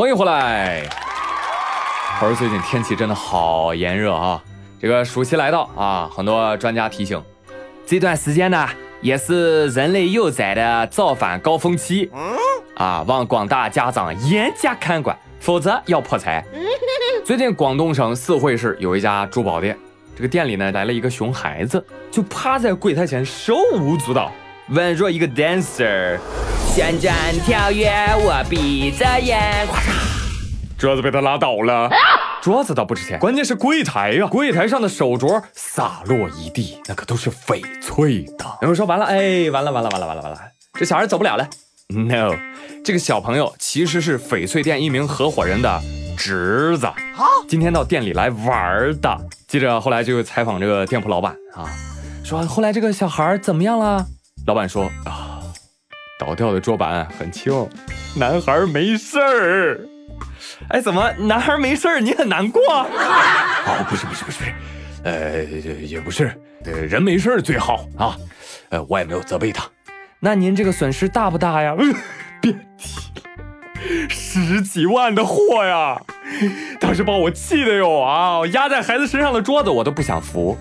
欢迎回来。话说最近天气真的好炎热啊，这个暑期来到啊，很多专家提醒，这段时间呢也是人类幼崽的造反高峰期啊，望广大家长严加看管，否则要破财。最近广东省四会市有一家珠宝店，这个店里呢来了一个熊孩子，就趴在柜台前手舞足蹈，宛若一个 dancer。旋转跳跃，我闭着眼，桌子被他拉倒了。桌子倒不值钱，关键是柜台呀，柜台上的手镯洒落一地，那可都是翡翠的。有人说完了，哎，完了完了完了完了完了，这小孩走不了了。No，这个小朋友其实是翡翠店一名合伙人的侄子，今天到店里来玩的。记者后来就采访这个店铺老板啊，说后来这个小孩怎么样了？老板说啊。倒掉的桌板很轻，男孩没事儿。哎，怎么男孩没事儿？你很难过？哦，不是不是不是，呃，也不是，人没事儿最好啊。呃，我也没有责备他。那您这个损失大不大呀？别提了，十几万的货呀！当时把我气的哟啊，压在孩子身上的桌子我都不想扶。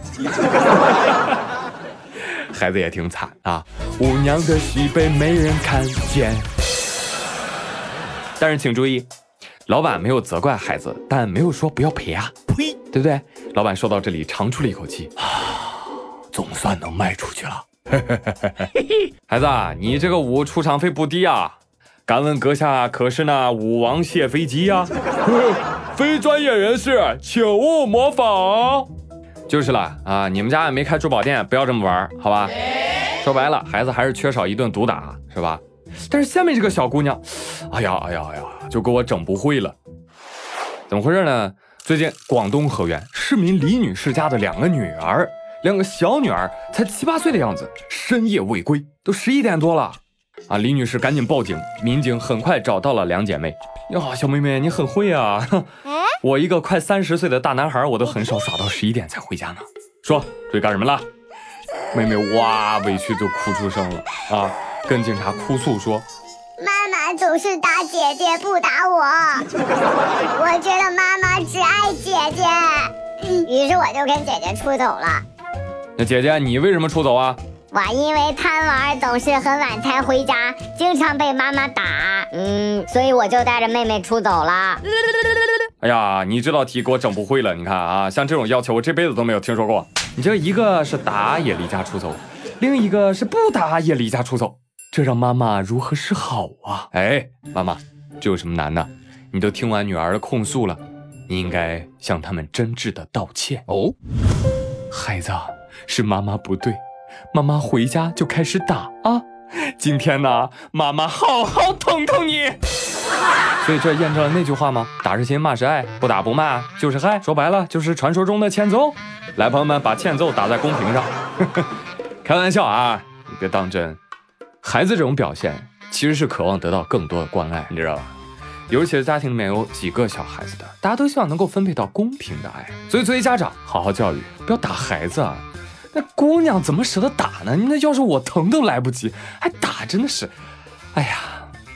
孩子也挺惨啊，舞娘的喜悲没人看见。但是请注意，老板没有责怪孩子，但没有说不要赔啊，呸，对不对？老板说到这里，长出了一口气，啊，总算能卖出去了。孩子，你这个舞出场费不低啊，敢问阁下可是那舞王谢飞机呀？非专业人士，请勿模仿。就是了啊！你们家也没开珠宝店，不要这么玩，好吧？说白了，孩子还是缺少一顿毒打，是吧？但是下面这个小姑娘，哎呀哎呀哎呀，就给我整不会了。怎么回事呢？最近广东河源市民李女士家的两个女儿，两个小女儿才七八岁的样子，深夜未归，都十一点多了啊！李女士赶紧报警，民警很快找到了两姐妹。呀，小妹妹，你很会啊！我一个快三十岁的大男孩，我都很少耍到十一点才回家呢。说，出去干什么了？妹妹哇，委屈就哭出声了啊，跟警察哭诉说：妈妈总是打姐姐不打我，我觉得妈妈只爱姐姐，于是我就跟姐姐出走了。那姐姐，你为什么出走啊？我因为贪玩，总是很晚才回家，经常被妈妈打，嗯，所以我就带着妹妹出走了。哎呀，你这道题给我整不会了。你看啊，像这种要求，我这辈子都没有听说过。你这一个是打也离家出走，另一个是不打也离家出走，这让妈妈如何是好啊？哎，妈妈，这有什么难的？你都听完女儿的控诉了，你应该向他们真挚的道歉哦。孩子，是妈妈不对。妈妈回家就开始打啊！今天呢，妈妈好好疼疼你。所以这验证了那句话吗？打是亲，骂是爱，不打不骂就是害。说白了就是传说中的欠揍。来，朋友们，把欠揍打在公屏上。开玩笑啊，你别当真。孩子这种表现其实是渴望得到更多的关爱，你知道吧？尤其是家庭里面有几个小孩子的，大家都希望能够分配到公平的爱。所以作为家长，好好教育，不要打孩子啊。那姑娘怎么舍得打呢？那要是我疼都来不及，还打，真的是，哎呀，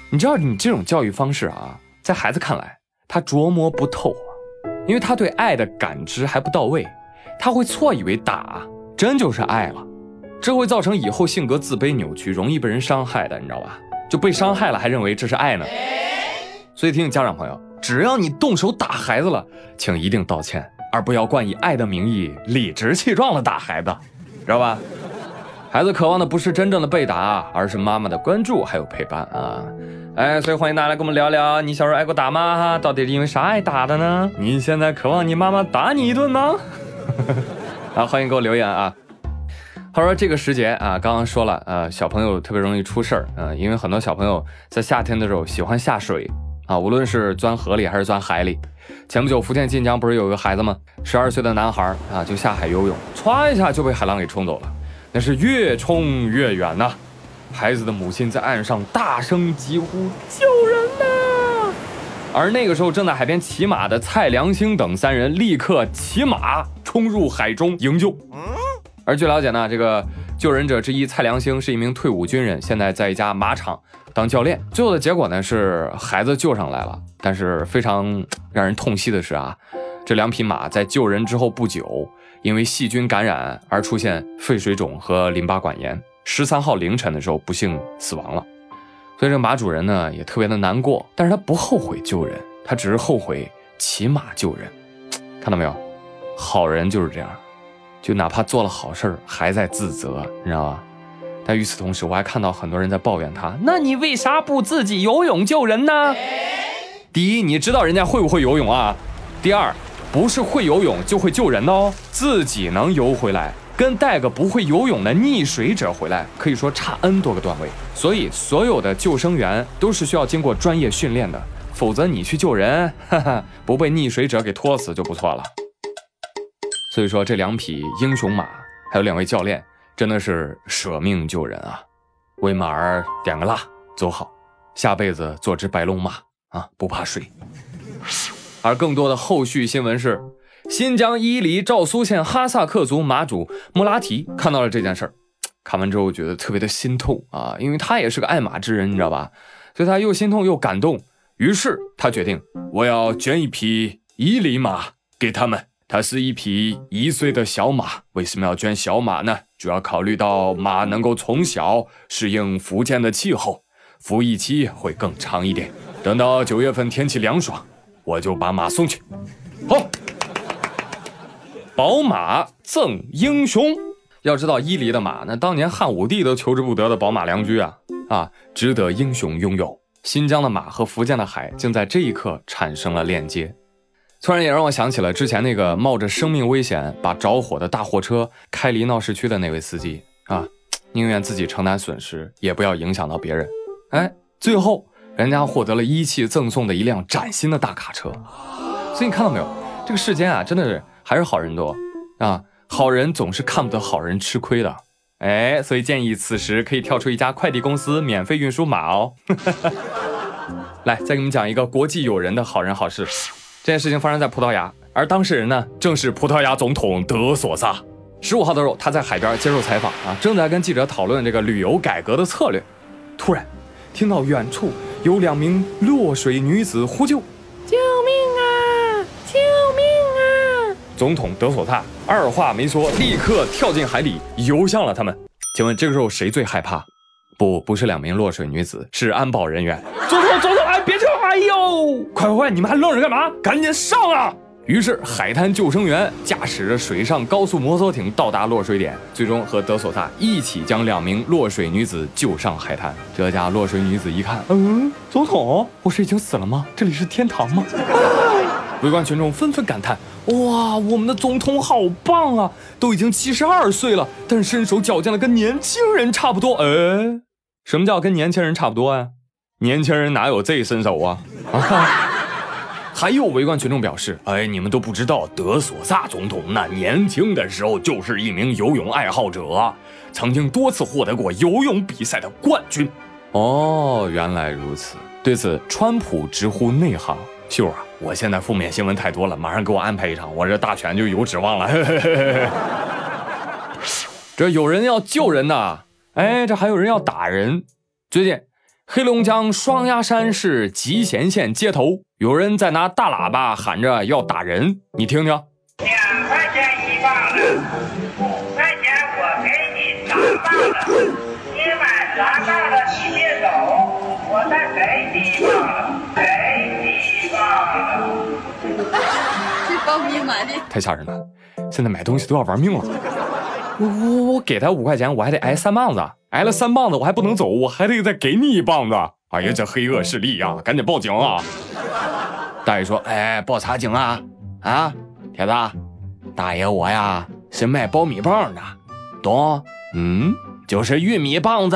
你知道你这种教育方式啊，在孩子看来他琢磨不透，因为他对爱的感知还不到位，他会错以为打真就是爱了，这会造成以后性格自卑扭曲，容易被人伤害的，你知道吧？就被伤害了还认为这是爱呢？所以提醒家长朋友，只要你动手打孩子了，请一定道歉。而不要冠以爱的名义理直气壮的打孩子，知道吧？孩子渴望的不是真正的被打，而是妈妈的关注还有陪伴啊！哎，所以欢迎大家来跟我们聊聊，你小时候挨过打吗？哈，到底是因为啥挨打的呢？你现在渴望你妈妈打你一顿吗？啊，欢迎给我留言啊！他说这个时节啊，刚刚说了，呃，小朋友特别容易出事儿，嗯，因为很多小朋友在夏天的时候喜欢下水。啊，无论是钻河里还是钻海里，前不久福建晋江不是有个孩子吗？十二岁的男孩啊，就下海游泳，歘一下就被海浪给冲走了，那是越冲越远呐。孩子的母亲在岸上大声疾呼救人呐！而那个时候正在海边骑马的蔡良兴等三人立刻骑马冲入海中营救。而据了解呢，这个救人者之一蔡良兴是一名退伍军人，现在在一家马场当教练。最后的结果呢是孩子救上来了，但是非常让人痛惜的是啊，这两匹马在救人之后不久，因为细菌感染而出现肺水肿和淋巴管炎，十三号凌晨的时候不幸死亡了。所以这马主人呢也特别的难过，但是他不后悔救人，他只是后悔骑马救人。看到没有，好人就是这样，就哪怕做了好事儿还在自责，你知道吧？但与此同时，我还看到很多人在抱怨他，那你为啥不自己游泳救人呢？第一，你知道人家会不会游泳啊？第二，不是会游泳就会救人的哦，自己能游回来。跟带个不会游泳的溺水者回来，可以说差 n 多个段位。所以，所有的救生员都是需要经过专业训练的，否则你去救人，哈哈，不被溺水者给拖死就不错了。所以说，这两匹英雄马，还有两位教练，真的是舍命救人啊！为马儿点个蜡，走好，下辈子做只白龙马啊，不怕水。而更多的后续新闻是。新疆伊犁昭苏县哈萨克族马主穆拉提看到了这件事儿，看完之后觉得特别的心痛啊，因为他也是个爱马之人，你知道吧？所以他又心痛又感动，于是他决定我要捐一匹伊犁马给他们。它是一匹一岁的小马，为什么要捐小马呢？主要考虑到马能够从小适应福建的气候，服役期会更长一点。等到九月份天气凉爽，我就把马送去。好。宝马赠英雄，要知道伊犁的马，那当年汉武帝都求之不得的宝马良驹啊啊，值得英雄拥有。新疆的马和福建的海，竟在这一刻产生了链接。突然也让我想起了之前那个冒着生命危险把着火的大货车开离闹市区的那位司机啊，宁愿自己承担损失，也不要影响到别人。哎，最后人家获得了一汽赠送的一辆崭新的大卡车。所以你看到没有，这个世间啊，真的是。还是好人多啊！好人总是看不得好人吃亏的，哎，所以建议此时可以跳出一家快递公司，免费运输马哦。来，再给你们讲一个国际友人的好人好事。这件事情发生在葡萄牙，而当事人呢，正是葡萄牙总统德索萨。十五号的时候，他在海边接受采访啊，正在跟记者讨论这个旅游改革的策略，突然听到远处有两名落水女子呼救：“救命啊！救命啊！”总统德索萨二话没说，立刻跳进海里游向了他们。请问这个时候谁最害怕？不，不是两名落水女子，是安保人员。总统，总统，哎，别跳！哎呦，快快快，你们还愣着干嘛？赶紧上啊！于是海滩救生员驾驶着水上高速摩托艇到达落水点，最终和德索萨一起将两名落水女子救上海滩。这家落水女子一看，嗯，总统，我是已经死了吗？这里是天堂吗？围观群众纷纷感叹：“哇，我们的总统好棒啊！都已经七十二岁了，但是身手矫健的跟年轻人差不多。”哎，什么叫跟年轻人差不多呀？年轻人哪有这身手啊？还有围观群众表示：“哎，你们都不知道，德索萨总统那年轻的时候就是一名游泳爱好者，曾经多次获得过游泳比赛的冠军。”哦，原来如此。对此，川普直呼内行。秀啊！我现在负面新闻太多了，马上给我安排一场，我这大选就有指望了。这有人要救人呐，哎，这还有人要打人。最近，黑龙江双鸭山市集贤县街头，有人在拿大喇叭喊着要打人，你听听。两块钱一棒子，五块钱我给你砸棒子，你买砸棒子你别走，我再给你一棒子，给你。这苞米买的太吓人了，现在买东西都要玩命了。我我我给他五块钱，我还得挨三棒子，挨了三棒子我还不能走，我还得再给你一棒子。哎呀，这黑恶势力呀，赶紧报警啊！大爷说：“哎，报啥警啊？啊，铁子，大爷我呀是卖苞米棒的，懂？嗯，就是玉米棒子。”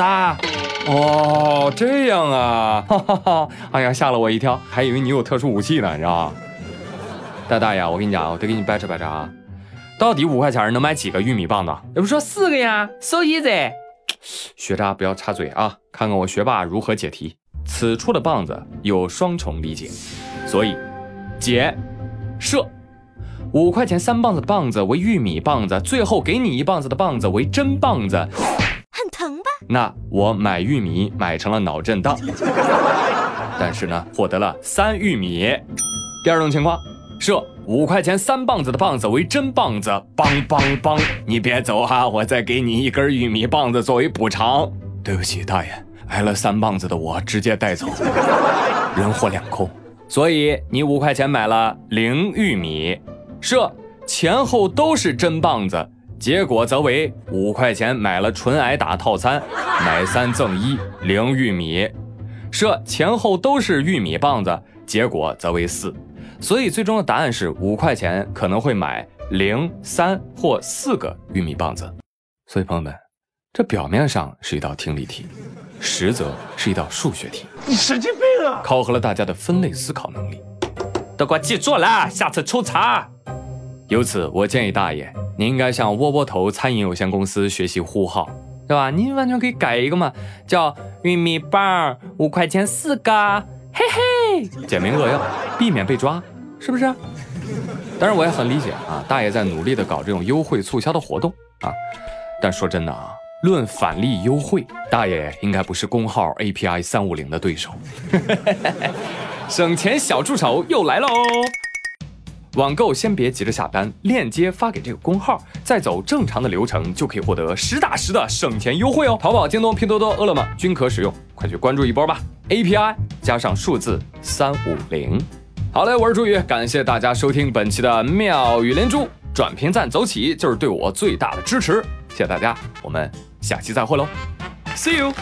哦，这样啊，哈哈哈！哎呀，吓了我一跳，还以为你有特殊武器呢，你知道吗？大大爷，我跟你讲，我得给你掰扯掰扯啊，到底五块钱能买几个玉米棒子？要不说四个呀，so easy。学渣不要插嘴啊，看看我学霸如何解题。此处的棒子有双重理解，所以解设五块钱三棒子的棒子为玉米棒子，最后给你一棒子的棒子为真棒子，很疼吧？那我买玉米买成了脑震荡，但是呢，获得了三玉米。第二种情况，设五块钱三棒子的棒子为真棒子，梆梆梆！你别走哈、我再给你一根玉米棒子作为补偿。对不起，大爷，挨了三棒子的我直接带走，人货两空。所以你五块钱买了零玉米，设前后都是真棒子，结果则为五块钱买了纯挨打套餐，买三赠一零玉米。设前后都是玉米棒子，结果则为四。所以最终的答案是五块钱可能会买零、三或四个玉米棒子。所以朋友们，这表面上是一道听力题，实则是一道数学题。你神经病啊！考核了大家的分类思考能力。都给我记住了，下次抽查。由此，我建议大爷，您应该向窝窝头餐饮有限公司学习呼号，对吧？您完全可以改一个嘛，叫玉米棒五块钱四个，嘿嘿，简明扼要，避免被抓，是不是？当然，我也很理解啊，大爷在努力的搞这种优惠促销的活动啊。但说真的啊，论返利优惠，大爷应该不是工号 API 三五零的对手。省钱小助手又来喽！网购先别急着下单，链接发给这个工号，再走正常的流程就可以获得实打实的省钱优惠哦。淘宝、京东、拼多多、饿了么均可使用，快去关注一波吧！API 加上数字三五零。好嘞，我是朱宇，感谢大家收听本期的妙语连珠，转评赞走起就是对我最大的支持，谢谢大家，我们下期再会喽，See you。